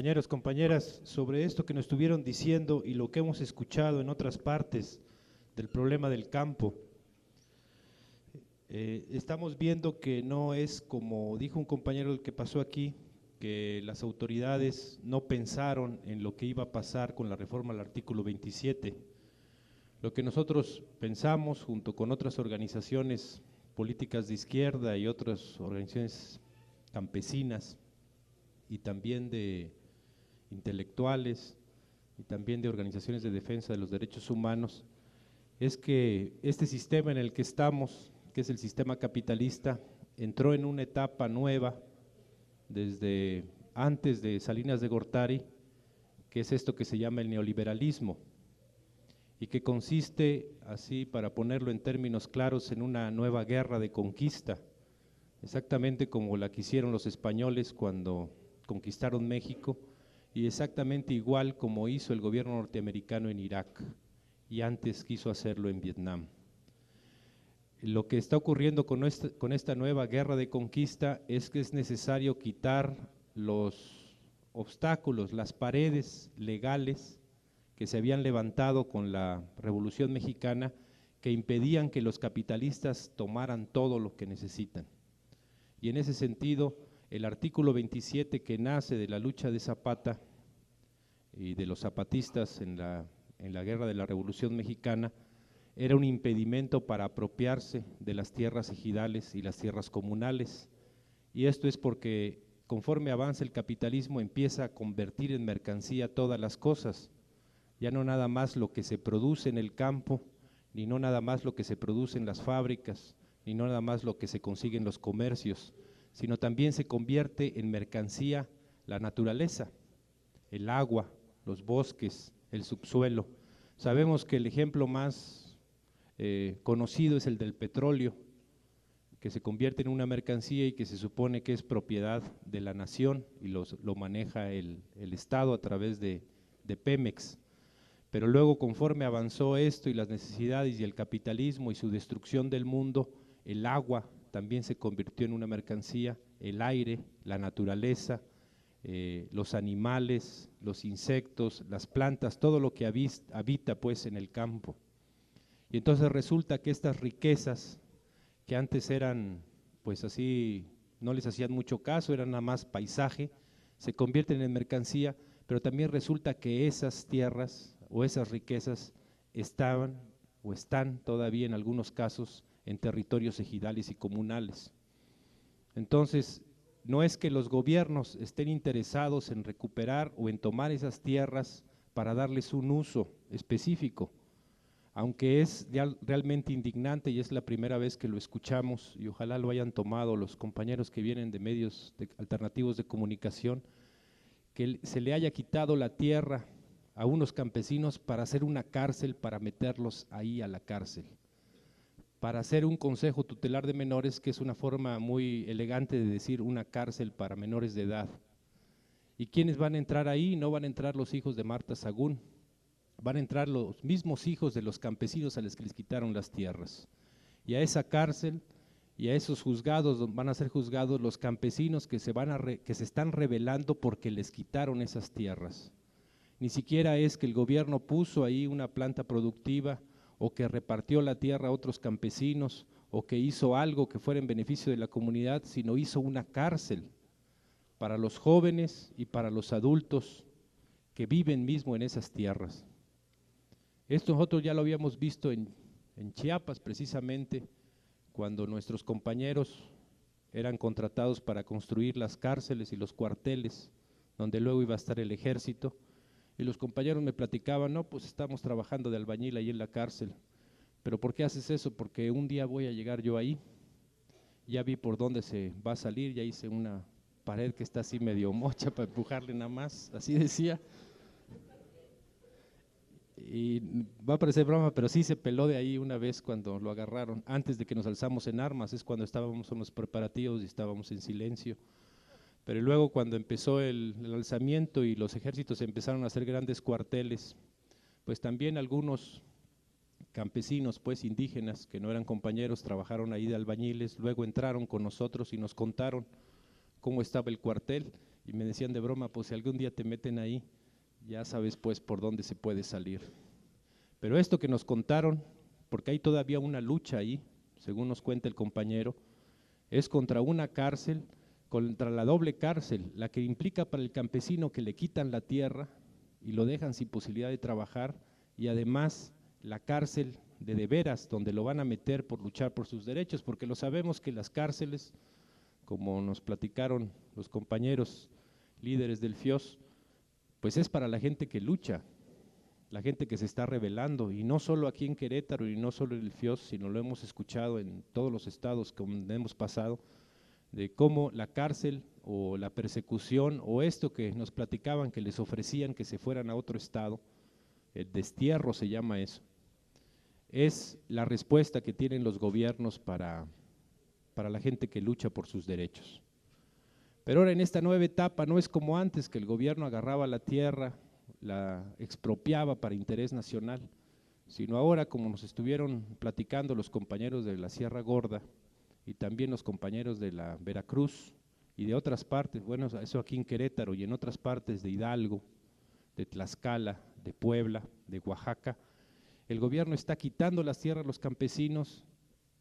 Compañeros, compañeras, sobre esto que nos estuvieron diciendo y lo que hemos escuchado en otras partes del problema del campo, eh, estamos viendo que no es como dijo un compañero que pasó aquí, que las autoridades no pensaron en lo que iba a pasar con la reforma al artículo 27. Lo que nosotros pensamos, junto con otras organizaciones políticas de izquierda y otras organizaciones campesinas y también de intelectuales y también de organizaciones de defensa de los derechos humanos, es que este sistema en el que estamos, que es el sistema capitalista, entró en una etapa nueva desde antes de Salinas de Gortari, que es esto que se llama el neoliberalismo, y que consiste, así para ponerlo en términos claros, en una nueva guerra de conquista, exactamente como la que hicieron los españoles cuando conquistaron México, y exactamente igual como hizo el gobierno norteamericano en Irak y antes quiso hacerlo en Vietnam. Lo que está ocurriendo con esta, con esta nueva guerra de conquista es que es necesario quitar los obstáculos, las paredes legales que se habían levantado con la Revolución Mexicana que impedían que los capitalistas tomaran todo lo que necesitan. Y en ese sentido, el artículo 27 que nace de la lucha de Zapata y de los zapatistas en la, en la guerra de la Revolución Mexicana era un impedimento para apropiarse de las tierras ejidales y las tierras comunales. Y esto es porque conforme avanza el capitalismo empieza a convertir en mercancía todas las cosas, ya no nada más lo que se produce en el campo, ni no nada más lo que se produce en las fábricas, ni no nada más lo que se consigue en los comercios, sino también se convierte en mercancía la naturaleza, el agua, los bosques, el subsuelo. Sabemos que el ejemplo más eh, conocido es el del petróleo, que se convierte en una mercancía y que se supone que es propiedad de la nación y lo maneja el, Estado a través de, de Pemex. Pero luego conforme avanzó esto y las necesidades y el capitalismo y su destrucción del mundo, el agua también se convirtió en una mercancía, el aire, la naturaleza, eh, los animales, los insectos, las plantas, todo lo que habita pues en el campo. Y entonces resulta que estas riquezas que antes eran pues así, no les hacían mucho caso, eran nada más paisaje, se convierten en mercancía, pero también resulta que esas tierras o esas riquezas estaban o están todavía en algunos casos en territorios ejidales y comunales. Entonces, no es que los gobiernos estén interesados en recuperar o en tomar esas tierras para darles un uso específico, aunque es realmente indignante y es la primera vez que lo escuchamos y ojalá lo hayan tomado los compañeros que vienen de medios alternativos de comunicación, que se le haya quitado la tierra a unos campesinos para hacer una cárcel, para meterlos ahí a la cárcel para hacer un consejo tutelar de menores, que es una forma muy elegante de decir una cárcel para menores de edad. ¿Y quiénes van a entrar ahí? No van a entrar los hijos de Marta Sagún, van a entrar los mismos hijos de los campesinos a los que les quitaron las tierras. Y a esa cárcel y a esos juzgados van a ser juzgados los campesinos que se, van a que se están rebelando porque les quitaron esas tierras. Ni siquiera es que el gobierno puso ahí una planta productiva o que repartió la tierra a otros campesinos o que hizo algo que fuera en beneficio de la comunidad, sino hizo una cárcel para los jóvenes y para los adultos que viven mismo en esas tierras. Esto nosotros ya lo habíamos visto en, en Chiapas precisamente, cuando nuestros compañeros eran contratados para construir las cárceles y los cuarteles, donde luego iba a estar el ejército, y los compañeros me platicaban, no, pues estamos trabajando de albañil ahí en la cárcel. Pero ¿por qué haces eso? Porque un día voy a llegar yo ahí, ya vi por dónde se va a salir, ya hice una pared que está así medio mocha para empujarle nada más, así decía. Y va a parecer broma, pero sí se peló de ahí una vez cuando lo agarraron, antes de que nos alzamos en armas, es cuando estábamos en los preparativos y estábamos en silencio. Pero luego cuando empezó el, alzamiento y los ejércitos empezaron a hacer grandes cuarteles, pues también algunos campesinos, pues indígenas, que no eran compañeros, trabajaron ahí de albañiles, luego entraron con nosotros y nos contaron cómo estaba el cuartel, Y me decían de broma, pues si algún día te meten ahí, ya sabes pues por dónde se puede salir. Pero esto que nos contaron, porque hay todavía una lucha ahí, según nos cuenta el compañero, es contra una cárcel, contra la doble cárcel, la que implica para el campesino que le quitan la tierra y lo dejan sin posibilidad de trabajar, y además la cárcel de de veras, donde lo van a meter por luchar por sus derechos, porque lo sabemos que las cárceles, como nos platicaron los compañeros líderes del FIOS, pues es para la gente que lucha, la gente que se está rebelando, y no solo aquí en Querétaro y no solo en el FIOS, sino lo hemos escuchado en todos los estados que hemos pasado, de cómo la cárcel o la persecución o esto que nos platicaban que les ofrecían que se fueran a otro estado, el destierro se llama eso, es la respuesta que tienen los gobiernos para, para la gente que lucha por sus derechos. Pero ahora en esta nueva etapa no es como antes, que el gobierno agarraba la tierra, la expropiaba para interés nacional, sino ahora como nos estuvieron platicando los compañeros de la Sierra Gorda y también los compañeros de la Veracruz y de otras partes, bueno, eso aquí en Querétaro y en otras partes de Hidalgo, de Tlaxcala, de Puebla, de Oaxaca, el gobierno está quitando las tierras a los campesinos,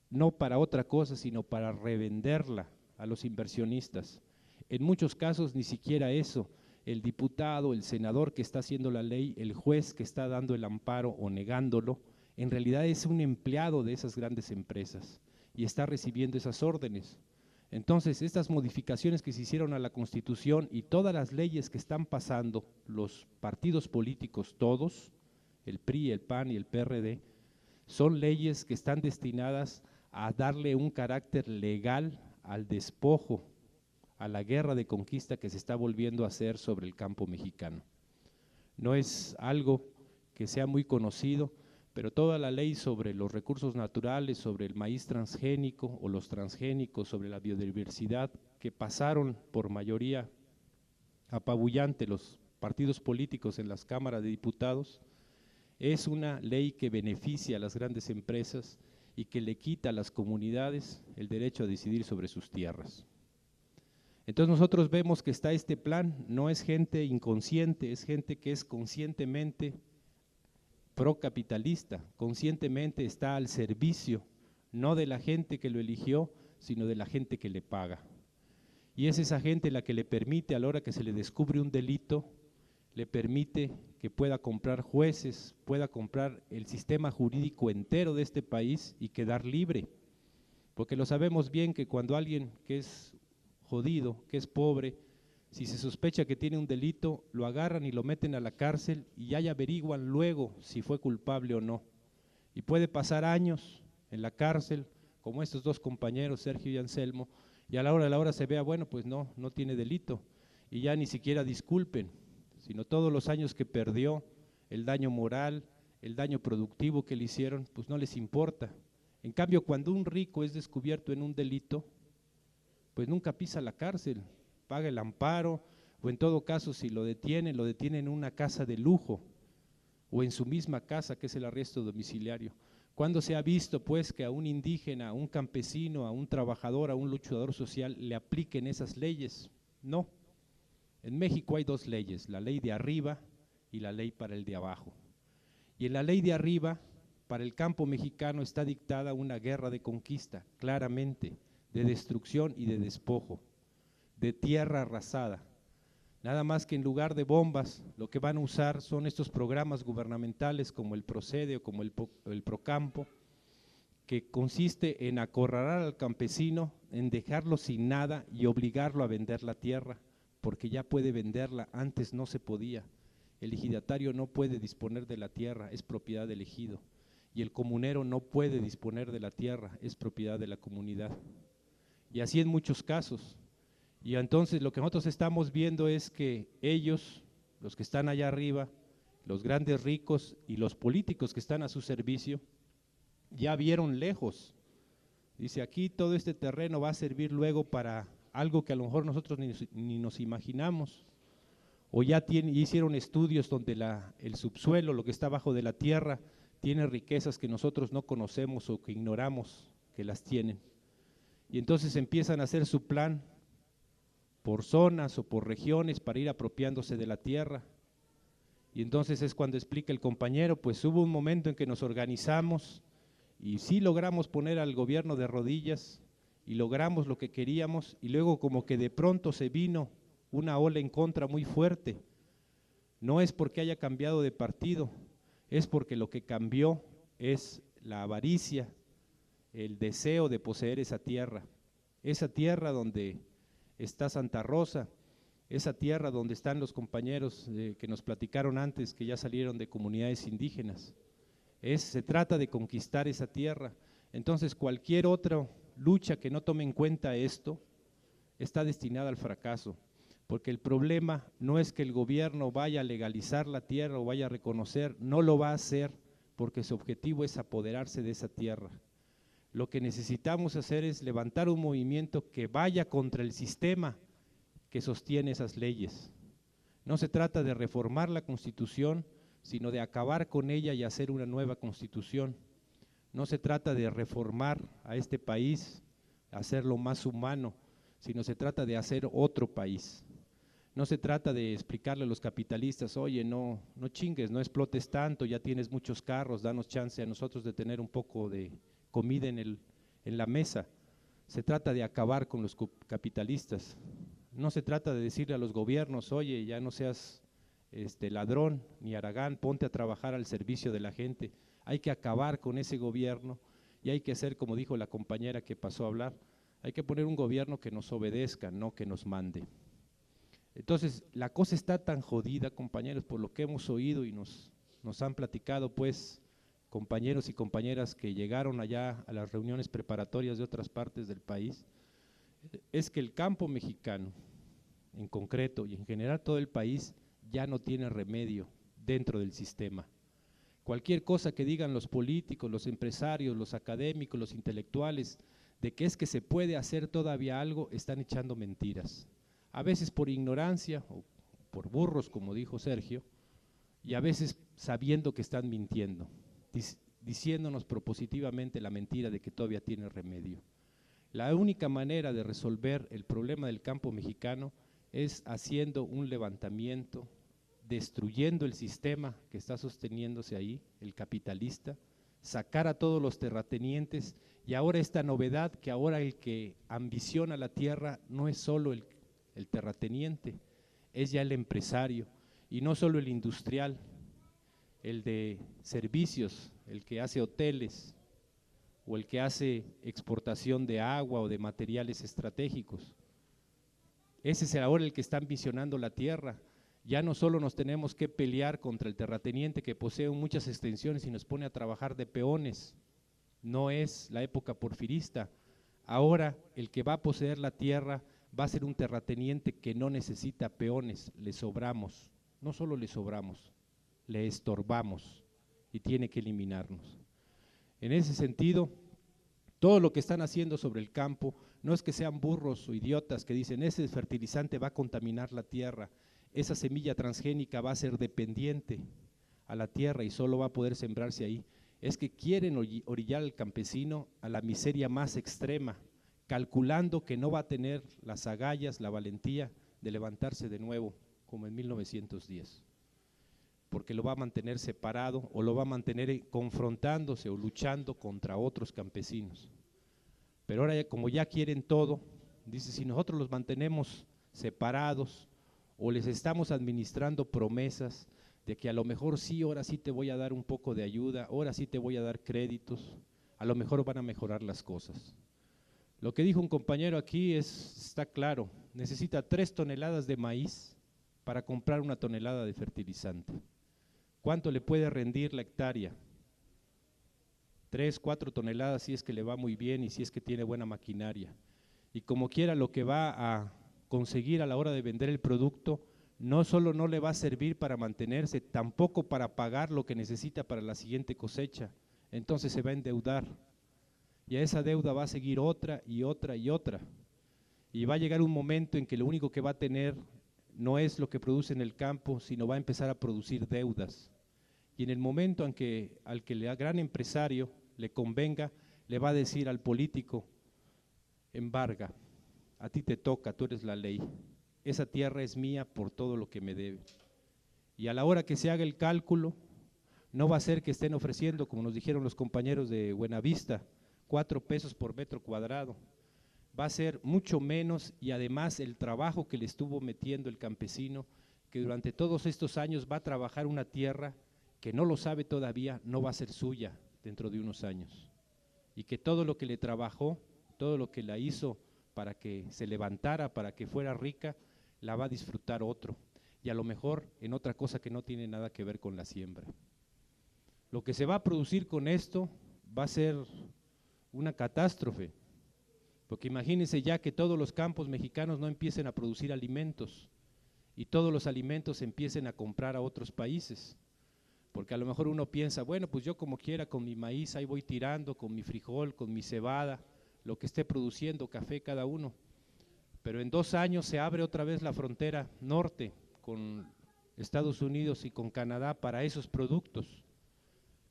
no para otra cosa, sino para revenderla a los inversionistas. En muchos casos ni siquiera eso. El diputado, el senador que está haciendo la ley, el juez que está dando el amparo o negándolo, en realidad es un empleado de esas grandes empresas y está recibiendo esas órdenes. Entonces, estas modificaciones que se hicieron a la Constitución y todas las leyes que están pasando, los partidos políticos todos, el PRI, el PAN y el PRD, son leyes que están destinadas a darle un carácter legal al despojo a la guerra de conquista que se está volviendo a hacer sobre el campo mexicano. No es algo que sea muy conocido, pero toda la ley sobre los recursos naturales, sobre el maíz transgénico o los transgénicos, sobre la biodiversidad, que pasaron por mayoría apabullante los partidos políticos en las cámaras de diputados, es una ley que beneficia a las grandes empresas y que le quita a las comunidades el derecho a decidir sobre sus tierras. Entonces nosotros vemos que está este plan, no es gente inconsciente, es gente que es conscientemente procapitalista, conscientemente está al servicio, no de la gente que lo eligió, sino de la gente que le paga. Y es esa gente la que le permite, a la hora que se le descubre un delito, le permite que pueda comprar jueces, pueda comprar el sistema jurídico entero de este país y quedar libre. Porque lo sabemos bien que cuando alguien que es jodido, que es pobre, si se sospecha que tiene un delito, lo agarran y lo meten a la cárcel y ya averiguan luego si fue culpable o no. Y puede pasar años en la cárcel, como estos dos compañeros, Sergio y Anselmo, y a la hora de la hora se vea, bueno, pues no, no tiene delito, y ya ni siquiera disculpen, sino todos los años que perdió, el daño moral, el daño productivo que le hicieron, pues no les importa. En cambio, cuando un rico es descubierto en un delito, pues nunca pisa la cárcel, paga el amparo, o en todo caso si lo detienen, lo detienen en una casa de lujo, o en su misma casa, que es el arresto domiciliario. ¿Cuándo se ha visto pues que a un indígena, a un campesino, a un trabajador, a un luchador social le apliquen esas leyes? No. En México hay dos leyes, la ley de arriba y la ley para el de abajo. Y en la ley de arriba, para el campo mexicano está dictada una guerra de conquista, claramente de destrucción y de despojo, de tierra arrasada. Nada más que en lugar de bombas, lo que van a usar son estos programas gubernamentales como el Procede o como el, el Procampo, que consiste en acorralar al campesino, en dejarlo sin nada y obligarlo a vender la tierra, porque ya puede venderla, antes no se podía. El ejidatario no puede disponer de la tierra, es propiedad del ejido. Y el comunero no puede disponer de la tierra, es propiedad de la comunidad. Y así en muchos casos. Y entonces lo que nosotros estamos viendo es que ellos, los que están allá arriba, los grandes ricos y los políticos que están a su servicio, ya vieron lejos. Dice, aquí todo este terreno va a servir luego para algo que a lo mejor nosotros ni, nos imaginamos. O ya hicieron estudios donde el subsuelo, lo que está abajo de la tierra, tiene riquezas que nosotros no conocemos o que ignoramos que las tienen. Y entonces empiezan a hacer su plan por zonas o por regiones para ir apropiándose de la tierra. Y entonces es cuando explica el compañero, pues hubo un momento en que nos organizamos y sí logramos poner al gobierno de rodillas y logramos lo que queríamos y luego como que de pronto se vino una ola en contra muy fuerte. No es porque haya cambiado de partido, es porque lo que cambió es la avaricia, el deseo de poseer esa tierra, esa tierra donde está Santa Rosa, esa tierra donde están los compañeros que nos platicaron antes, que ya salieron de comunidades indígenas. Es, se trata de conquistar esa tierra. Entonces cualquier otra lucha que no tome en cuenta esto está destinada al fracaso, porque el problema no es que el gobierno vaya a legalizar la tierra o vaya a reconocer, no lo va a hacer porque su objetivo es apoderarse de esa tierra. Lo que necesitamos hacer es levantar un movimiento que vaya contra el sistema que sostiene esas leyes. No se trata de reformar la constitución, sino de acabar con ella y hacer una nueva constitución. No se trata de reformar a este país, hacerlo más humano, sino se trata de hacer otro país. No se trata de explicarle a los capitalistas, oye, no, no chingues, no explotes tanto, ya tienes muchos carros, danos chance a nosotros de tener un poco de comida en, el, en la mesa. Se trata de acabar con los capitalistas. No se trata de decirle a los gobiernos, oye, ya no seas este, ladrón ni aragán, ponte a trabajar al servicio de la gente. Hay que acabar con ese gobierno y hay que ser, como dijo la compañera que pasó a hablar, hay que poner un gobierno que nos obedezca, no que nos mande. Entonces, la cosa está tan jodida, compañeros, por lo que hemos oído y nos, nos han platicado, pues, compañeros y compañeras que llegaron allá a las reuniones preparatorias de otras partes del país, es que el campo mexicano, en concreto y en general todo el país, ya no tiene remedio dentro del sistema. Cualquier cosa que digan los políticos, los empresarios, los académicos, los intelectuales, de que es que se puede hacer todavía algo, están echando mentiras a veces por ignorancia o por burros, como dijo Sergio, y a veces sabiendo que están mintiendo, diciéndonos propositivamente la mentira de que todavía tiene remedio. La única manera de resolver el problema del campo mexicano es haciendo un levantamiento, destruyendo el sistema que está sosteniéndose ahí, el capitalista, sacar a todos los terratenientes y ahora esta novedad que ahora el que ambiciona la tierra no es solo el terrateniente, es ya el empresario y no solo el industrial, el de servicios, el que hace hoteles o el que hace exportación de agua o de materiales estratégicos. Ese es ahora el que está ambicionando la tierra. Ya no solo nos tenemos que pelear contra el terrateniente que posee muchas extensiones y nos pone a trabajar de peones. No es la época porfirista. Ahora el que va a poseer la tierra va a ser un terrateniente que no necesita peones, le sobramos, no solo le sobramos, le estorbamos y tiene que eliminarnos. En ese sentido, todo lo que están haciendo sobre el campo no es que sean burros o idiotas que dicen ese fertilizante va a contaminar la tierra, esa semilla transgénica va a ser dependiente a la tierra y solo va a poder sembrarse ahí. Es que quieren orillar al campesino a la miseria más extrema, calculando que no va a tener las agallas, la valentía de levantarse de nuevo, como en 1910, porque lo va a mantener separado o lo va a mantener confrontándose o luchando contra otros campesinos. Pero ahora como ya quieren todo, dice, si nosotros los mantenemos separados o les estamos administrando promesas de que a lo mejor sí, ahora sí te voy a dar un poco de ayuda, ahora sí te voy a dar créditos, a lo mejor van a mejorar las cosas. Lo que dijo un compañero aquí es, está claro, necesita tres toneladas de maíz para comprar una tonelada de fertilizante. ¿Cuánto le puede rendir la hectárea? Tres, cuatro toneladas si es que le va muy bien y si es que tiene buena maquinaria. Y como quiera lo que va a conseguir a la hora de vender el producto, no solo no le va a servir para mantenerse, tampoco para pagar lo que necesita para la siguiente cosecha. Entonces se va a endeudar y a esa deuda va a seguir otra y otra y otra. Y va a llegar un momento en que lo único que va a tener no es lo que produce en el campo, sino va a empezar a producir deudas. Y en el momento en que al que el gran empresario le convenga, le va a decir al político, embarga, a ti te toca, tú eres la ley. esa tierra es mía por todo lo que me debe. Y a la hora que se haga el cálculo, no va a ser que estén ofreciendo, como nos dijeron los compañeros de Buenavista, cuatro pesos por metro cuadrado. Va a ser mucho menos y además el trabajo que le estuvo metiendo el campesino, que durante todos estos años va a trabajar una tierra que no lo sabe todavía, no va a ser suya dentro de unos años. Y que todo lo que le trabajó, todo lo que la hizo para que se levantara, para que fuera rica, la va a disfrutar otro. Y a lo mejor en otra cosa que no tiene nada que ver con la siembra. Lo que se va a producir con esto va a ser una catástrofe, porque imagínense ya que todos los campos mexicanos no empiecen a producir alimentos y todos los alimentos empiecen a comprar a otros países. Porque a lo mejor uno piensa, bueno, pues yo como quiera con mi maíz ahí voy tirando, con mi frijol, con mi cebada, lo que esté produciendo, café cada uno. Pero en dos años se abre otra vez la frontera norte con Estados Unidos y con Canadá para esos productos.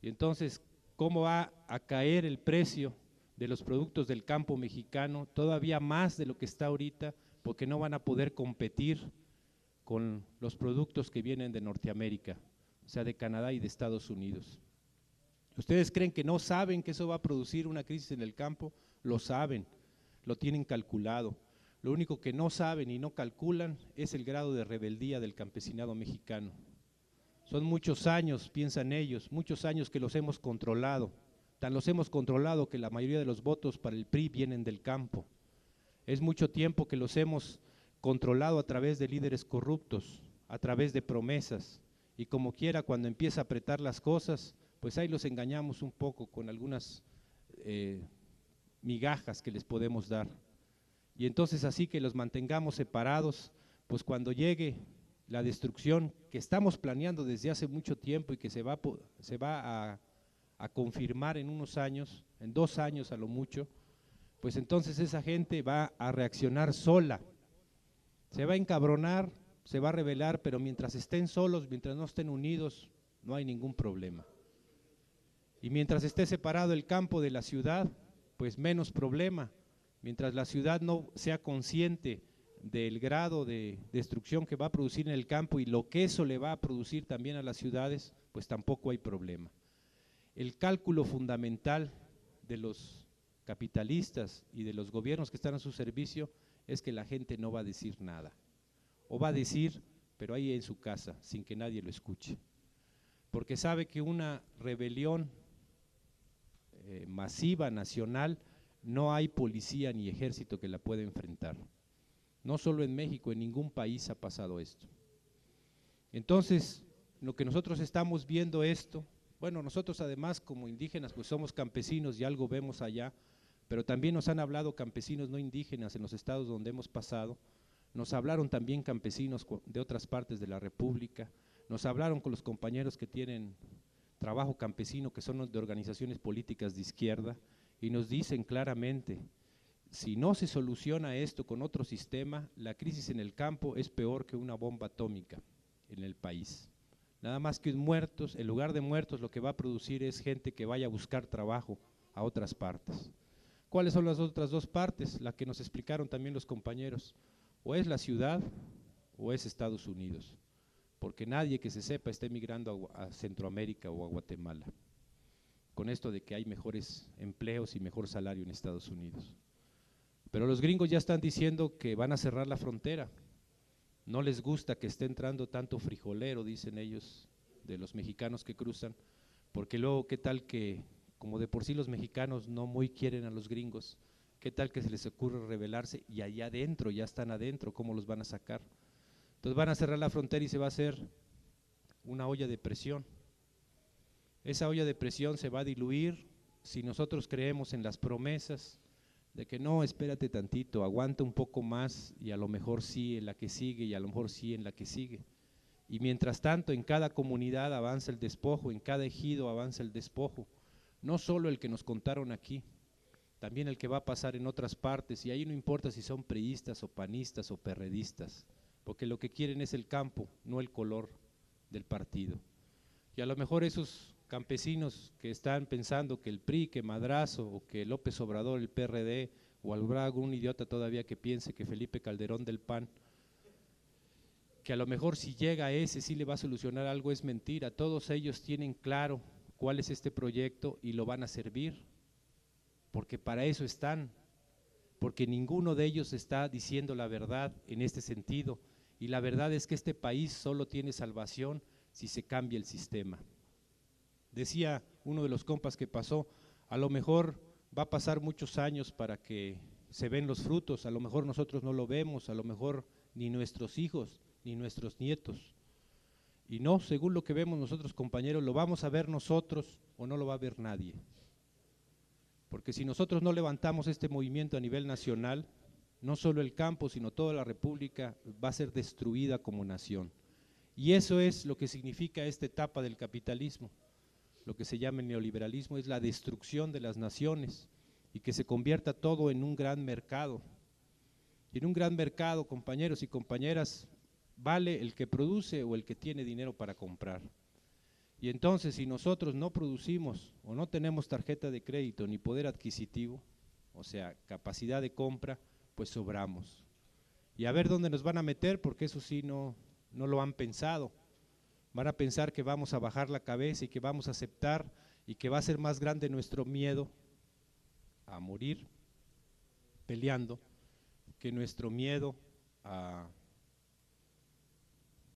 Y entonces, ¿cómo va a caer el precio de los productos del campo mexicano todavía más de lo que está ahorita? Porque no van a poder competir con los productos que vienen de Norteamérica, sea, de Canadá y de Estados Unidos. ¿Ustedes creen que no saben que eso va a producir una crisis en el campo? Lo saben, lo tienen calculado. Lo único que no saben y no calculan es el grado de rebeldía del campesinado mexicano. Son muchos años, piensan ellos, muchos años que los hemos controlado. Tan los hemos controlado que la mayoría de los votos para el PRI vienen del campo. Es mucho tiempo que los hemos controlado a través de líderes corruptos, a través de promesas. Y como quiera, cuando empieza a apretar las cosas, pues ahí los engañamos un poco con algunas eh, migajas que les podemos dar. Y entonces así que los mantengamos separados, pues cuando llegue la destrucción que estamos planeando desde hace mucho tiempo y que se va, se va a, a confirmar en unos años, en dos años a lo mucho, pues entonces esa gente va a reaccionar sola, se va a encabronar, se va a rebelar, pero mientras estén solos, mientras no estén unidos, no hay ningún problema. Y mientras esté separado el campo de la ciudad, pues menos problema. Mientras la ciudad no sea consciente del grado de destrucción que va a producir en el campo y lo que eso le va a producir también a las ciudades, pues tampoco hay problema. El cálculo fundamental de los capitalistas y de los gobiernos que están a su servicio es que la gente no va a decir nada. O va a decir, pero ahí en su casa, sin que nadie lo escuche. Porque sabe que una rebelión eh, masiva, nacional, no hay policía ni ejército que la pueda enfrentar. No solo en México, en ningún país ha pasado esto. Entonces, lo que nosotros estamos viendo esto, bueno, nosotros además como indígenas pues somos campesinos y algo vemos allá, pero también nos han hablado campesinos no indígenas en los estados donde hemos pasado, nos hablaron también campesinos de otras partes de la República, nos hablaron con los compañeros que tienen trabajo campesino, que son de organizaciones políticas de izquierda, y nos dicen claramente, si no se soluciona esto con otro sistema, la crisis en el campo es peor que una bomba atómica en el país. Nada más que muertos, en lugar de muertos lo que va a producir es gente que vaya a buscar trabajo a otras partes. ¿Cuáles son las otras dos partes? La que nos explicaron también los compañeros. O es la ciudad o es Estados Unidos, porque nadie que se sepa está emigrando a, a Centroamérica o a Guatemala, con esto de que hay mejores empleos y mejor salario en Estados Unidos. Pero los gringos ya están diciendo que van a cerrar la frontera. No les gusta que esté entrando tanto frijolero, dicen ellos, de los mexicanos que cruzan, porque luego qué tal que, como de por sí los mexicanos no muy quieren a los gringos, qué tal que se les ocurre rebelarse y allá adentro, ya están adentro, ¿cómo los van a sacar? Entonces van a cerrar la frontera y se va a hacer una olla de presión. Esa olla de presión se va a diluir si nosotros creemos en las promesas, de que no, espérate tantito, aguanta un poco más y a lo mejor sí en la que sigue y a lo mejor sí en la que sigue. Y mientras tanto en cada comunidad avanza el despojo, en cada ejido avanza el despojo, no solo el que nos contaron aquí, también el que va a pasar en otras partes, y ahí no importa si son priistas o panistas o perredistas, porque lo que quieren es el campo, no el color del partido. Y a lo mejor esos campesinos que están pensando que el PRI, que Madrazo o que López Obrador, el PRD, o habrá algún idiota todavía que piense que Felipe Calderón del PAN que a lo mejor si llega a ese sí le va a solucionar algo, es mentira. Todos ellos tienen claro cuál es este proyecto y lo van a servir, porque para eso están, porque ninguno de ellos está diciendo la verdad en este sentido. Y la verdad es que este país solo tiene salvación si se cambia el sistema. Decía uno de los compas que pasó, a lo mejor va a pasar muchos años para que se ven los frutos, a lo mejor nosotros no lo vemos, a lo mejor ni nuestros hijos, ni nuestros nietos. Y no, según lo que vemos nosotros compañeros, lo vamos a ver nosotros o no lo va a ver nadie. Porque si nosotros no levantamos este movimiento a nivel nacional, no solo el campo, sino toda la República va a ser destruida como nación. Y eso es lo que significa esta etapa del capitalismo. Lo que se llama el neoliberalismo es la destrucción de las naciones y que se convierta todo en un gran mercado. Y en un gran mercado, compañeros y compañeras, vale el que produce o el que tiene dinero para comprar. Y entonces si nosotros no producimos o no tenemos tarjeta de crédito ni poder adquisitivo, o sea, capacidad de compra, pues sobramos. Y a ver dónde nos van a meter, porque eso sí no, no lo han pensado. Van a pensar que vamos a bajar la cabeza y que vamos a aceptar y que va a ser más grande nuestro miedo a morir peleando que nuestro miedo a